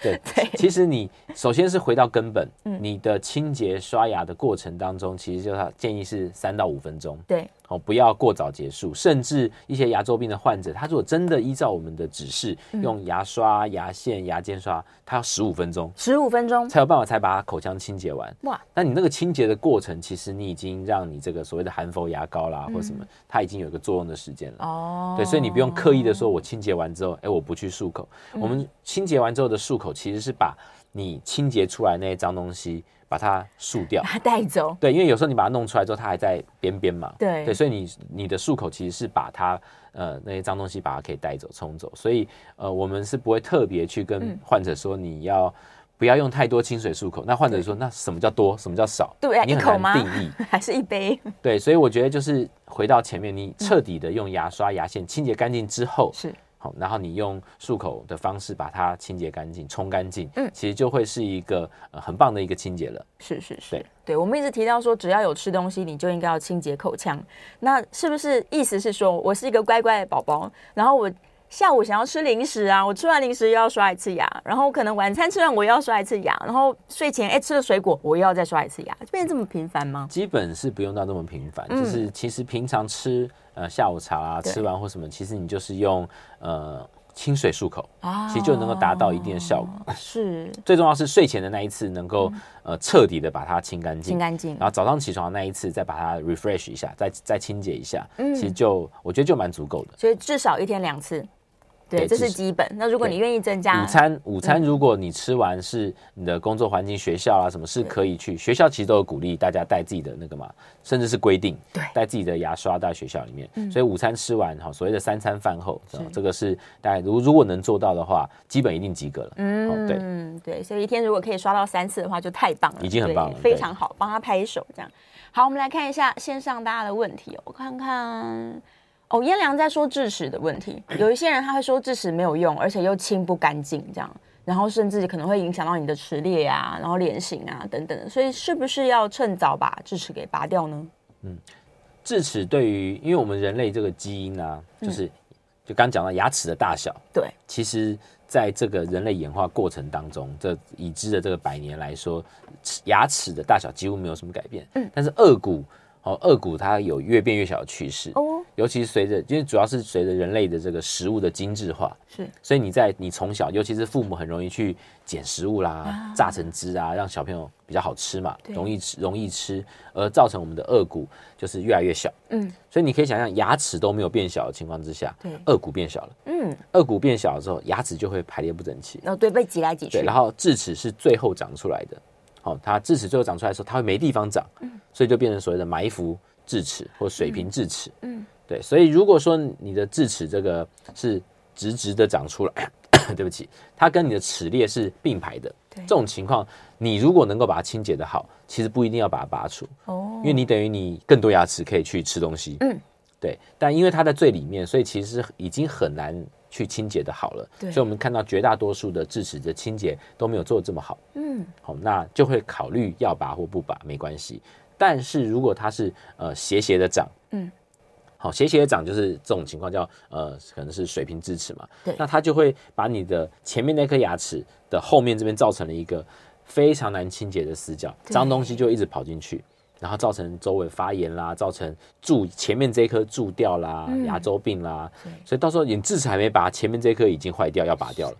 对，对，其实你首先是回到根本，嗯、你的清洁刷牙的过程当中，其实就他建议是三到五分钟。对，哦，不要过早结束。甚至一些牙周病的患者，他如果真的依照我们的指示，嗯、用牙刷、牙线、牙间刷，他要十五分钟，十五分钟才有办法才把他口腔清洁完。哇，那你那个清洁的过程，其实你已经让你这个所谓的含氟牙膏啦，嗯、或什么，它已经有一个作用的时间了。哦，对，所以你不用刻意的说，我清洁完之后，哎，我不去漱口。嗯、我们清洁完之后的漱口，其实是把你清洁出来那些脏东西。把它漱掉，把它带走。对，因为有时候你把它弄出来之后，它还在边边嘛。对对，所以你你的漱口其实是把它呃那些脏东西把它可以带走冲走。所以呃我们是不会特别去跟患者说你要不要用太多清水漱口。嗯、那患者说那什么叫多，什么叫少？对，你很难定义，还是一杯？对，所以我觉得就是回到前面，你彻底的用牙刷、牙线清洁干净之后是。好，然后你用漱口的方式把它清洁干净、冲干净，嗯，其实就会是一个呃很棒的一个清洁了。是是是，对对，我们一直提到说，只要有吃东西，你就应该要清洁口腔。那是不是意思是说我是一个乖乖的宝宝，然后我下午想要吃零食啊，我吃完零食又要刷一次牙，然后可能晚餐吃完我又要刷一次牙，然后睡前哎吃了水果我又要再刷一次牙，就变得这么频繁吗？基本是不用到那么频繁，嗯、就是其实平常吃。呃，下午茶啊，吃完或什么，其实你就是用呃清水漱口，其实就能够达到一定的效果。是，最重要是睡前的那一次能够呃彻底的把它清干净，清干净，然后早上起床的那一次再把它 refresh 一下，再再清洁一下，其实就我觉得就蛮足够的。所以至少一天两次。对，这是基本。那如果你愿意增加午餐，午餐如果你吃完是你的工作环境、学校啊什么，是可以去学校，其实都有鼓励大家带自己的那个嘛，甚至是规定，对，带自己的牙刷到学校里面。所以午餐吃完哈，所谓的三餐饭后，这个是大家如如果能做到的话，基本一定及格了。嗯，对，嗯，对，所以一天如果可以刷到三次的话，就太棒了，已经很棒了，非常好，帮他拍手这样。好，我们来看一下线上大家的问题哦，我看看。哦，燕良在说智齿的问题，有一些人他会说智齿没有用，而且又清不干净，这样，然后甚至可能会影响到你的齿列啊，然后脸型啊等等，所以是不是要趁早把智齿给拔掉呢？嗯，智齿对于，因为我们人类这个基因啊，就是、嗯、就刚讲到牙齿的大小，对，其实在这个人类演化过程当中，这已知的这个百年来说，牙齿的大小几乎没有什么改变，嗯，但是颚骨。哦，颚骨它有越变越小的趋势哦，尤其是随着，因为主要是随着人类的这个食物的精致化，是，所以你在你从小，尤其是父母很容易去捡食物啦，啊、榨成汁啊，让小朋友比较好吃嘛，对。容易吃，容易吃，而造成我们的颚骨就是越来越小，嗯，所以你可以想象，牙齿都没有变小的情况之下，对，颚骨变小了，嗯，颚骨变小的时候，牙齿就会排列不整齐，哦，对，被挤来挤去，对，然后智齿是最后长出来的。好，它智齿最后长出来的时候，它会没地方长，嗯。所以就变成所谓的埋伏智齿或水平智齿。嗯，对，所以如果说你的智齿这个是直直的长出来，对不起，它跟你的齿列是并排的，这种情况，你如果能够把它清洁的好，其实不一定要把它拔除哦，因为你等于你更多牙齿可以去吃东西。嗯，对，但因为它在最里面，所以其实已经很难。去清洁的好了，对所以我们看到绝大多数的智齿的清洁都没有做得这么好。嗯，好，那就会考虑要拔或不拔没关系。但是如果它是呃斜斜的长，嗯，好，斜斜的长就是这种情况叫呃可能是水平智齿嘛。对，那它就会把你的前面那颗牙齿的后面这边造成了一个非常难清洁的死角，脏对东西就一直跑进去。然后造成周围发炎啦，造成蛀前面这一颗蛀掉啦，嗯、牙周病啦，所以到时候你智齿还没拔，前面这一颗已经坏掉要拔掉了，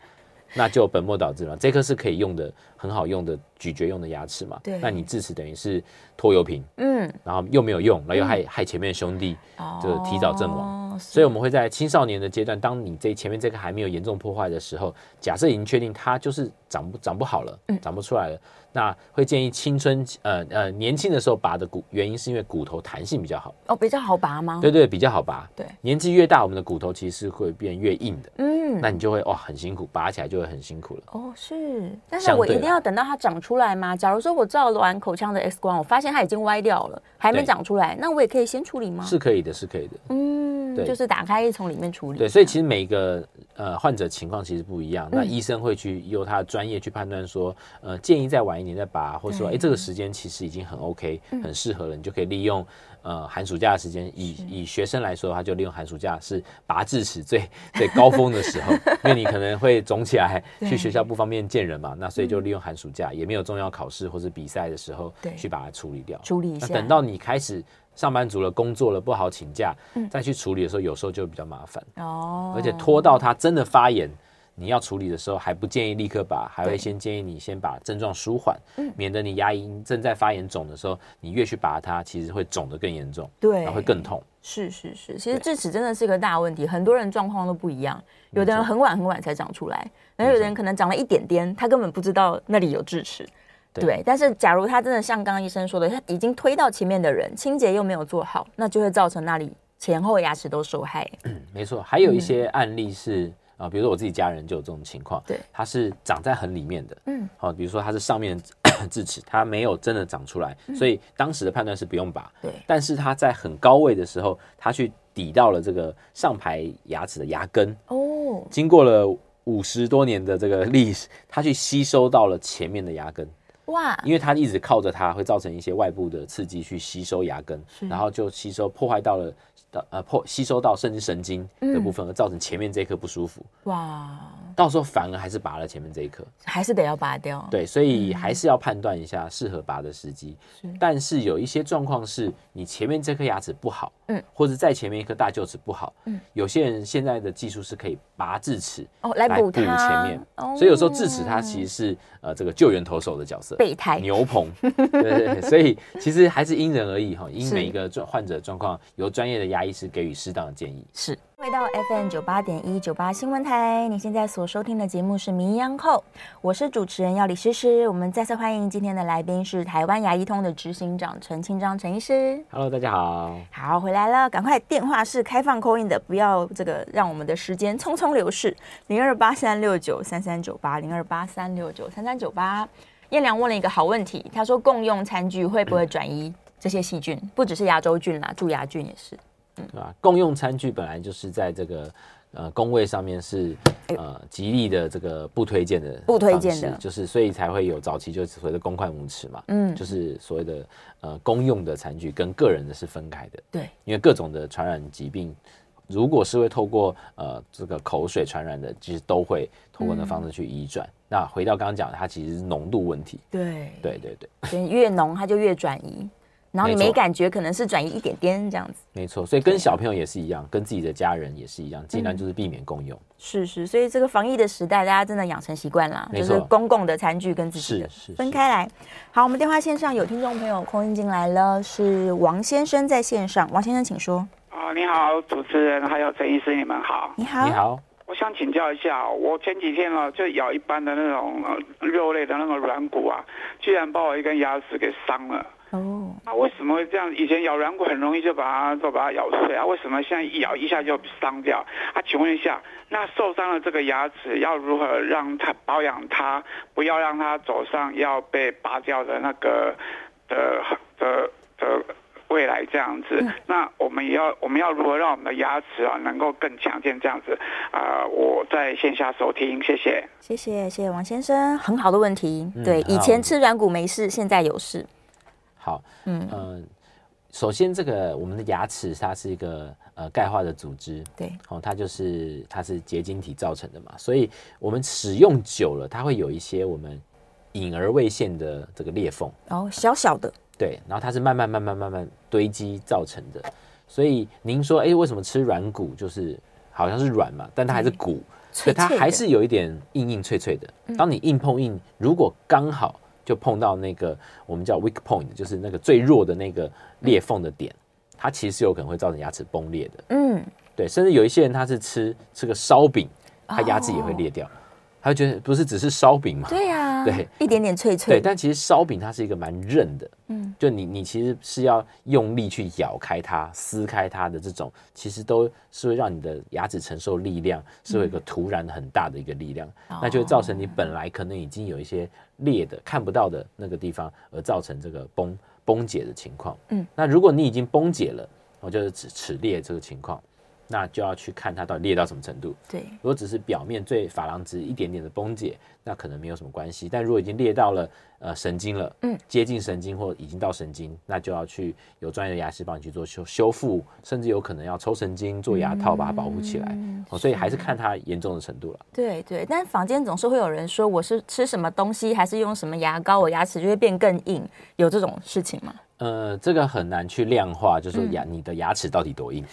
那就本末倒置了。这颗是可以用的，很好用的咀嚼用的牙齿嘛，对那你智齿等于是拖油瓶，嗯，然后又没有用，然后又害、嗯、害前面的兄弟就提早阵亡，哦、所以我们会在青少年的阶段，当你这前面这个还没有严重破坏的时候，假设已经确定它就是长不长不好了，嗯、长不出来了。那会建议青春呃呃年轻的时候拔的骨，原因是因为骨头弹性比较好哦，比较好拔吗？对对，比较好拔。对，年纪越大，我们的骨头其实是会变越硬的。嗯，那你就会哇很辛苦，拔起来就会很辛苦了。哦，是，但是我一定要等到它长出来吗？假如说我照完口腔的 X 光，我发现它已经歪掉了，还没长出来，那我也可以先处理吗？是可以的，是可以的。嗯，对，就是打开从里面处理。对，所以其实每个呃患者情况其实不一样，那医生会去由他的专业去判断说，呃，建议再晚一年再拔，或者。说，哎，这个时间其实已经很 OK，很适合了，你就可以利用呃寒暑假的时间。以以学生来说的话，就利用寒暑假是拔智齿最 最高峰的时候，因为你可能会肿起来，去学校不方便见人嘛，那所以就利用寒暑假，也没有重要考试或者比赛的时候，去把它处理掉。处理一下。那等到你开始上班族了，工作了不好请假，嗯、再去处理的时候，有时候就比较麻烦哦。而且拖到他真的发炎，你要处理的时候，还不建议立刻拔，还会先建议你先把症状舒缓，嗯、免得你牙龈正在发炎肿的时候，你越去拔它，其实会肿得更严重，对，然后会更痛。是是是，其实智齿真的是个大问题，很多人状况都不一样，有的人很晚很晚才长出来，然后有的人可能长了一点点，他根本不知道那里有智齿。对，对，但是假如他真的像刚刚医生说的，他已经推到前面的人，清洁又没有做好，那就会造成那里前后牙齿都受害。嗯，没错，还有一些案例是啊、嗯呃，比如说我自己家人就有这种情况，对，他是长在很里面的，嗯，好，比如说他是上面 智齿，他没有真的长出来，嗯、所以当时的判断是不用拔，对，但是他在很高位的时候，他去抵到了这个上排牙齿的牙根，哦，经过了五十多年的这个历史，他去吸收到了前面的牙根。哇！因为它一直靠着它，会造成一些外部的刺激去吸收牙根，然后就吸收破坏到了呃破吸收到甚至神经的部分，而造成前面这一颗不舒服。哇！到时候反而还是拔了前面这一颗，还是得要拔掉。对，所以还是要判断一下适合拔的时机。但是有一些状况是你前面这颗牙齿不好，嗯，或者在前面一颗大臼齿不好，嗯，有些人现在的技术是可以拔智齿哦，来补前面。所以有时候智齿它其实是呃这个救援投手的角色。备胎牛棚，对对对，所以其实还是因人而异哈，因每一个状患者状况，由专业的牙医师给予适当的建议。是，回到 FM 九八点一九八新闻台，你现在所收听的节目是《名医央叩》，我是主持人要李诗诗。我们再次欢迎今天的来宾是台湾牙医通的执行长陈清章陈医师。Hello，大家好，好回来了，赶快电话是开放 call in 的，不要这个让我们的时间匆匆流逝。零二八三六九三三九八零二八三六九三三九八。彦良问了一个好问题，他说共用餐具会不会转移这些细菌？不只是牙周菌啦，蛀牙菌也是。嗯，对吧？共用餐具本来就是在这个呃工位上面是呃极力的这个不推荐的，不推荐的，就是所以才会有早期就所谓的公筷母匙嘛，嗯，就是所谓的呃公用的餐具跟个人的是分开的，对，因为各种的传染疾病。如果是会透过呃这个口水传染的，其实都会透过那方式去移转。嗯、那回到刚刚讲的，它其实是浓度问题。对对对对，所以越浓它就越转移，然后你没感觉，可能是转移一点点这样子。没错，所以跟小朋友也是一样，跟自己的家人也是一样，尽量就是避免共用。是是，所以这个防疫的时代，大家真的养成习惯了，就是公共的餐具跟自己的分开来。好，我们电话线上有听众朋友空音进来了，是王先生在线上，王先生请说。啊，你好，主持人，还有陈医师，你们好。你好，你好。我想请教一下，我前几天啊，就咬一般的那种肉类的那个软骨啊，居然把我一根牙齿给伤了。哦。那为什么会这样？以前咬软骨很容易就把它就把它咬碎啊，为什么现在一咬一下就伤掉？啊，请问一下，那受伤了这个牙齿要如何让它保养它，不要让它走上要被拔掉的那个的的的？的未来这样子，嗯、那我们也要我们要如何让我们的牙齿啊能够更强健？这样子。啊、呃，我在线下收听，谢谢，谢谢，谢谢王先生，很好的问题。嗯、对，以前吃软骨没事，现在有事。好，嗯嗯、呃，首先这个我们的牙齿它是一个呃钙化的组织，对，哦，它就是它是结晶体造成的嘛，所以我们使用久了，它会有一些我们隐而未现的这个裂缝，哦，小小的。对，然后它是慢慢慢慢慢慢堆积造成的，所以您说，哎，为什么吃软骨就是好像是软嘛，但它还是骨，所以它还是有一点硬硬脆脆的。当你硬碰硬，如果刚好就碰到那个我们叫 weak point，就是那个最弱的那个裂缝的点，它其实有可能会造成牙齿崩裂的。嗯，对，甚至有一些人他是吃吃个烧饼，他牙齿也会裂掉。他觉得不是只是烧饼嘛？对呀，对，一点点脆脆。对，但其实烧饼它是一个蛮韧的，嗯，就你你其实是要用力去咬开它、撕开它的这种，其实都是会让你的牙齿承受力量，是会有一个突然很大的一个力量，那就会造成你本来可能已经有一些裂的看不到的那个地方，而造成这个崩崩解的情况。嗯，那如果你已经崩解了，我就是齿齿裂这个情况。那就要去看它到底裂到什么程度。对，如果只是表面最珐琅质一点点的崩解，那可能没有什么关系。但如果已经裂到了呃神经了，嗯，接近神经或已经到神经，那就要去有专业的牙师帮你去做修修复，甚至有可能要抽神经做牙套把它保护起来。嗯，所以还是看它严重的程度了。对对，但坊间总是会有人说，我是吃什么东西还是用什么牙膏，我牙齿就会变更硬，有这种事情吗？呃，这个很难去量化，就是说牙你的牙齿到底多硬，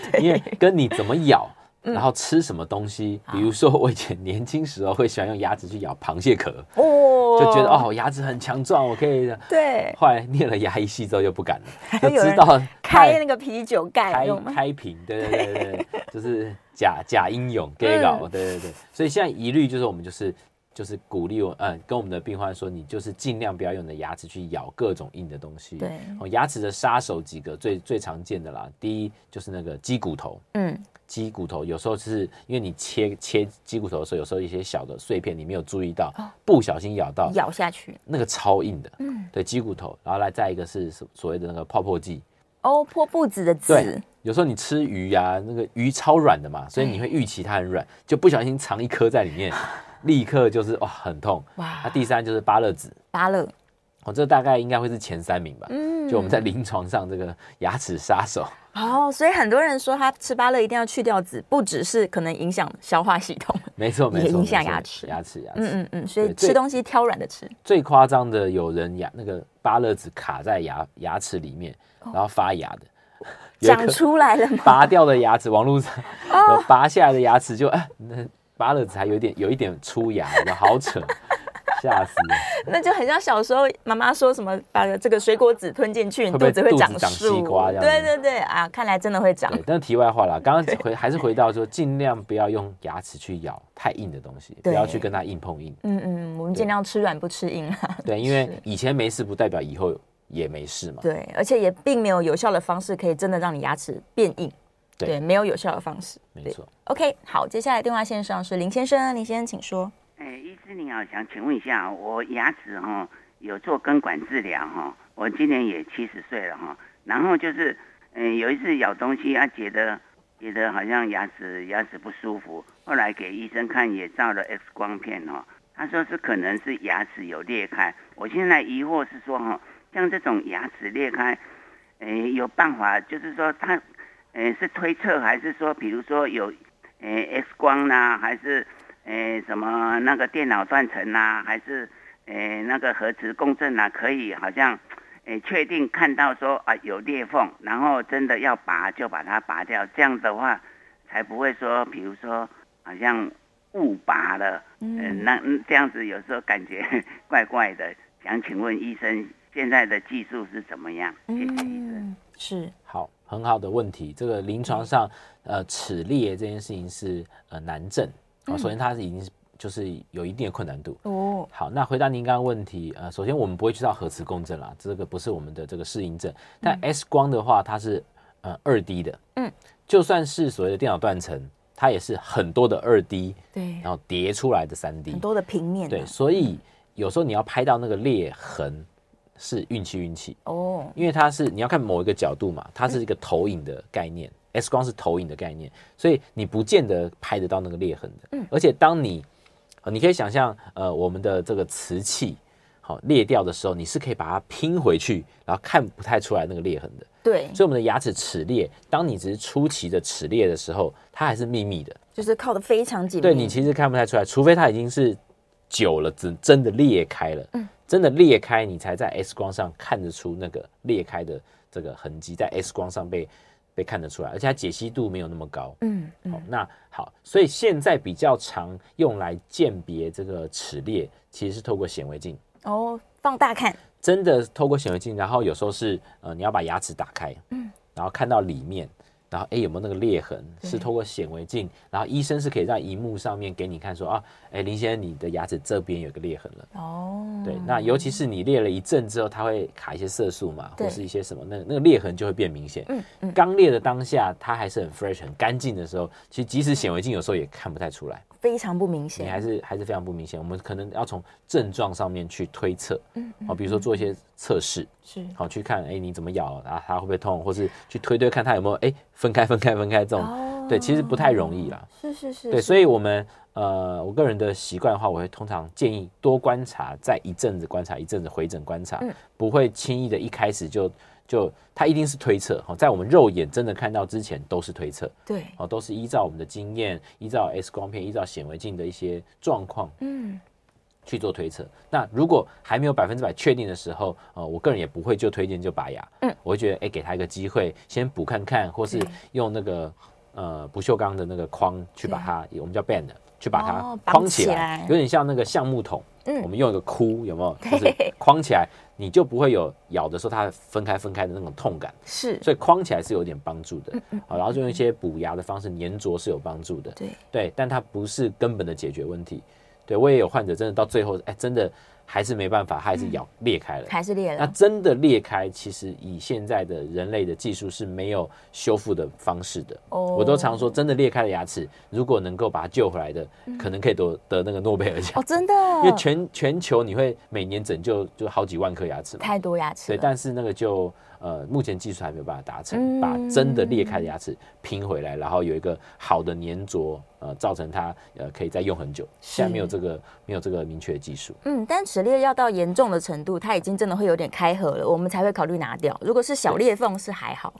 因为跟你怎么咬。然后吃什么东西？比如说，我以前年轻时候会喜欢用牙齿去咬螃蟹壳，哦，就觉得哦，牙齿很强壮，我可以。对。后来念了牙医系之后就不敢了，就知道开那个啤酒盖，开开瓶，对对对对，就是假假英勇给搞，对对对。所以现在一律就是我们就是就是鼓励我，嗯，跟我们的病患说，你就是尽量不要用你的牙齿去咬各种硬的东西。对。牙齿的杀手几个最最常见的啦，第一就是那个鸡骨头，嗯。鸡骨头有时候是因为你切切鸡骨头的时候，有时候一些小的碎片你没有注意到，不小心咬到，咬下去，那个超硬的，嗯，对，鸡骨头，然后来再一个是所谓的那个泡泡剂，哦，破布子的子，有时候你吃鱼呀，那个鱼超软的嘛，所以你会预期它很软，就不小心藏一颗在里面，立刻就是哇很痛，哇，那第三就是芭乐籽，芭乐，哦，这大概应该会是前三名吧，嗯，就我们在临床上这个牙齿杀手。哦，所以很多人说他吃芭乐一定要去掉籽，不只是可能影响消化系统，没错，没错，也影响牙齿，牙齿，牙齿。嗯嗯嗯，所以吃东西挑软的吃。最夸张的有人牙那个芭乐籽卡在牙牙齿里面，然后发芽的，长出来了吗？拔掉的牙齿，网络上有拔下来的牙齿就哎，那芭乐籽还有一点有一点出芽，好扯。吓死了！那就很像小时候妈妈说什么，把这个水果籽吞进去，你肚子会长树。长西瓜这样。对对对啊，看来真的会长。但是题外话啦，刚刚回还是回到说，尽量不要用牙齿去咬太硬的东西，不要去跟它硬碰硬。嗯嗯，我们尽量吃软不吃硬。对，因为以前没事不代表以后也没事嘛。对，而且也并没有有效的方式可以真的让你牙齿变硬。对，没有有效的方式。没错。OK，好，接下来电话线上是林先生，林先生请说。哎，医师你好，想请问一下，我牙齿哈有做根管治疗哈，我今年也七十岁了哈，然后就是，嗯，有一次咬东西啊，觉得觉得好像牙齿牙齿不舒服，后来给医生看也照了 X 光片哈，他说是可能是牙齿有裂开，我现在疑惑是说哈，像这种牙齿裂开，哎，有办法就是说他，哎，是推测还是说，比如说有，哎，X 光呢，还是？诶，什么那个电脑断层呐，还是诶那个核磁共振啊？可以好像诶确定看到说啊有裂缝，然后真的要拔就把它拔掉，这样的话才不会说，比如说好像误拔了，嗯，那这样子有时候感觉 怪怪的。想请问医生，现在的技术是怎么样？谢谢医生。是，好，很好的问题。这个临床上，呃，齿裂这件事情是呃难症。首先，它是已经是就是有一定的困难度哦。好，那回答您刚刚问题，呃，首先我们不会去到核磁共振啦，这个不是我们的这个适应症。但 X 光的话，它是呃二 D 的，嗯，就算是所谓的电脑断层，它也是很多的二 D，对，然后叠出来的三 D，很多的平面，对，所以有时候你要拍到那个裂痕是运气运气哦，因为它是你要看某一个角度嘛，它是一个投影的概念。X 光是投影的概念，所以你不见得拍得到那个裂痕的。嗯，而且当你，你可以想象，呃，我们的这个瓷器好裂掉的时候，你是可以把它拼回去，然后看不太出来那个裂痕的。对，所以我们的牙齿齿裂，当你只是初期的齿裂的时候，它还是密密的，就是靠的非常紧密。对，你其实看不太出来，除非它已经是久了，真真的裂开了。嗯，真的裂开，你才在 X 光上看得出那个裂开的这个痕迹，在 X 光上被。被看得出来，而且它解析度没有那么高。嗯，嗯，好，那好，所以现在比较常用来鉴别这个齿裂，其实是透过显微镜哦，放大看，真的透过显微镜，然后有时候是呃，你要把牙齿打开，嗯，然后看到里面。然后哎，有没有那个裂痕？是透过显微镜，然后医生是可以在荧幕上面给你看说啊，哎，林先生，你的牙齿这边有个裂痕了。哦，对，那尤其是你裂了一阵之后，它会卡一些色素嘛，或是一些什么，那那个裂痕就会变明显。嗯嗯，刚裂的当下，它还是很 fresh 很干净的时候，其实即使显微镜有时候也看不太出来。非常不明显，你还是还是非常不明显。我们可能要从症状上面去推测，嗯，好，比如说做一些测试，是好去看，哎，你怎么咬啊？它会不会痛？或是去推推看它有没有哎分开分开分开这种，对，其实不太容易啦。是是是，对，所以我们呃，我个人的习惯的话，我会通常建议多观察，再一阵子观察，一阵子回诊观察，不会轻易的一开始就。就它一定是推测哈，在我们肉眼真的看到之前都是推测，对，哦，都是依照我们的经验，依照 X 光片，依照显微镜的一些状况，嗯，去做推测。那如果还没有百分之百确定的时候，呃，我个人也不会就推荐就拔牙。嗯，我会觉得，哎、欸，给他一个机会，先补看看，或是用那个呃不锈钢的那个框去把它，我们叫 band，去把它框起来，哦、起来。有点像那个橡木桶。嗯，我们用一个箍，有没有？就是框起来，你就不会有咬的时候它分开分开的那种痛感。是，所以框起来是有点帮助的。嗯，好，然后就用一些补牙的方式粘着是有帮助的。对对，但它不是根本的解决问题。对，我也有患者真的到最后，哎，真的还是没办法，还是咬裂开了，还是裂了。那真的裂开，其实以现在的人类的技术是没有修复的方式的。哦，我都常说，真的裂开的牙齿，如果能够把它救回来的，可能可以得得那个诺贝尔奖。哦，真的，因为全全球你会每年拯救就好几万颗牙齿嘛，太多牙齿。对，但是那个就。呃，目前技术还没有办法达成，把真的裂开的牙齿拼回来，然后有一个好的粘着，呃，造成它呃可以再用很久。现在没有这个没有这个明确的技术。嗯，但齿裂要到严重的程度，它已经真的会有点开合了，我们才会考虑拿掉。如果是小裂缝是还好。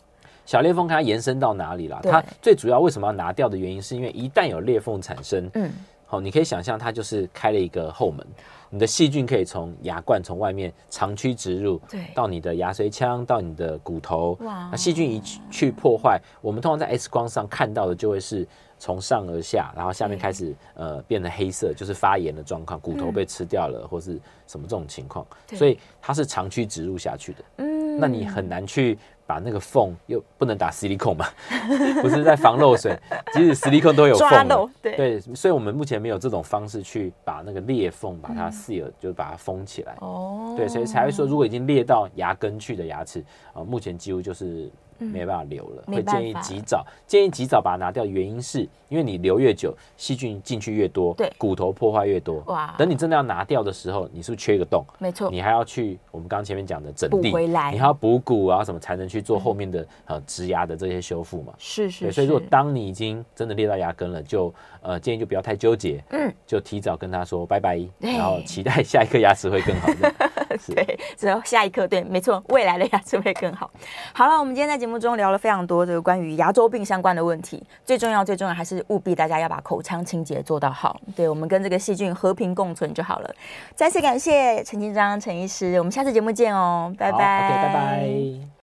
小裂缝看它延伸到哪里了？它最主要为什么要拿掉的原因，是因为一旦有裂缝产生，嗯，好，你可以想象它就是开了一个后门。你的细菌可以从牙冠从外面长驱直入，对，到你的牙髓腔，到你的骨头。哇！那细菌一去破坏，我们通常在 X 光上看到的就会是从上而下，然后下面开始呃变得黑色，就是发炎的状况，骨头被吃掉了，或是什么这种情况。所以它是长驱直入下去的。嗯，那你很难去。把那个缝又不能打矽利康嘛，不是在防漏水，即使矽利康都有缝。对对，所以我们目前没有这种方式去把那个裂缝把它 seal，嗯、就把它封起来。哦，对，所以才会说，如果已经裂到牙根去的牙齿，啊，目前几乎就是。没办法留了，会建议及早，建议及早把它拿掉。原因是因为你留越久，细菌进去越多，对，骨头破坏越多。哇，等你真的要拿掉的时候，你是不是缺一个洞？没错，你还要去我们刚刚前面讲的整地，你还要补骨啊什么，才能去做后面的呃植牙的这些修复嘛。是是，所以如果当你已经真的裂到牙根了，就呃建议就不要太纠结，嗯，就提早跟他说拜拜，然后期待下一颗牙齿会更好 的。对，只有下一颗，对，没错，未来的牙齿会更好。好了，我们今天在节目中聊了非常多这个关于牙周病相关的问题，最重要、最重要还是务必大家要把口腔清洁做到好。对，我们跟这个细菌和平共存就好了。再次感谢陈金章陈医师，我们下次节目见哦，拜拜，OK，拜拜。